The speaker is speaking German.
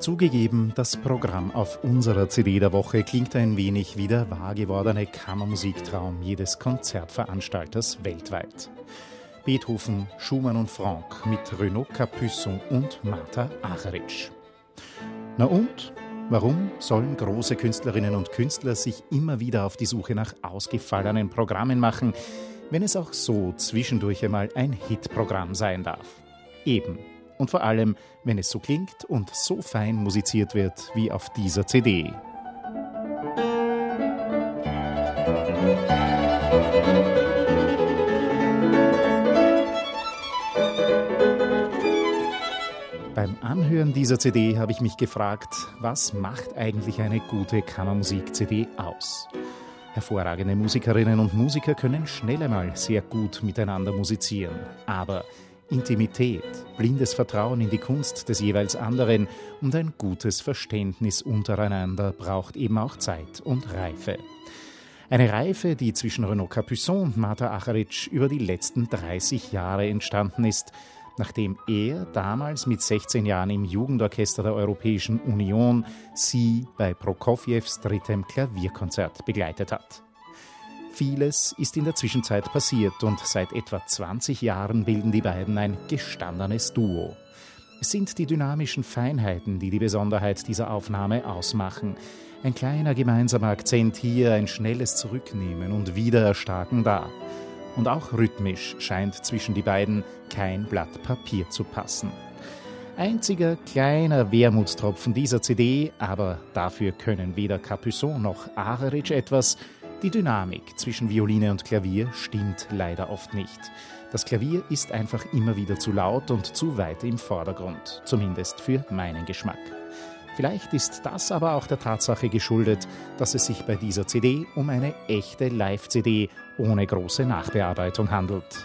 Zugegeben, das Programm auf unserer CD der Woche klingt ein wenig wie der wahr gewordene Kammermusiktraum jedes Konzertveranstalters weltweit. Beethoven, Schumann und Franck mit Renaud Capuçon und Martha Acheritsch. Na und? Warum sollen große Künstlerinnen und Künstler sich immer wieder auf die Suche nach ausgefallenen Programmen machen, wenn es auch so zwischendurch einmal ein Hitprogramm sein darf? Eben und vor allem, wenn es so klingt und so fein musiziert wird wie auf dieser CD. Beim Anhören dieser CD habe ich mich gefragt, was macht eigentlich eine gute Kammermusik-CD aus? Hervorragende Musikerinnen und Musiker können schnell einmal sehr gut miteinander musizieren, aber Intimität, blindes Vertrauen in die Kunst des jeweils anderen und ein gutes Verständnis untereinander braucht eben auch Zeit und Reife. Eine Reife, die zwischen Renaud Capuçon und Martha Acharitsch über die letzten 30 Jahre entstanden ist, nachdem er damals mit 16 Jahren im Jugendorchester der Europäischen Union sie bei Prokofjews drittem Klavierkonzert begleitet hat. Vieles ist in der Zwischenzeit passiert und seit etwa 20 Jahren bilden die beiden ein gestandenes Duo. Es sind die dynamischen Feinheiten, die die Besonderheit dieser Aufnahme ausmachen. Ein kleiner gemeinsamer Akzent hier, ein schnelles Zurücknehmen und Wiedererstarken da. Und auch rhythmisch scheint zwischen die beiden kein Blatt Papier zu passen. Einziger kleiner Wermutstropfen dieser CD, aber dafür können weder Capuçon noch Areritsch etwas, die Dynamik zwischen Violine und Klavier stimmt leider oft nicht. Das Klavier ist einfach immer wieder zu laut und zu weit im Vordergrund, zumindest für meinen Geschmack. Vielleicht ist das aber auch der Tatsache geschuldet, dass es sich bei dieser CD um eine echte Live-CD ohne große Nachbearbeitung handelt.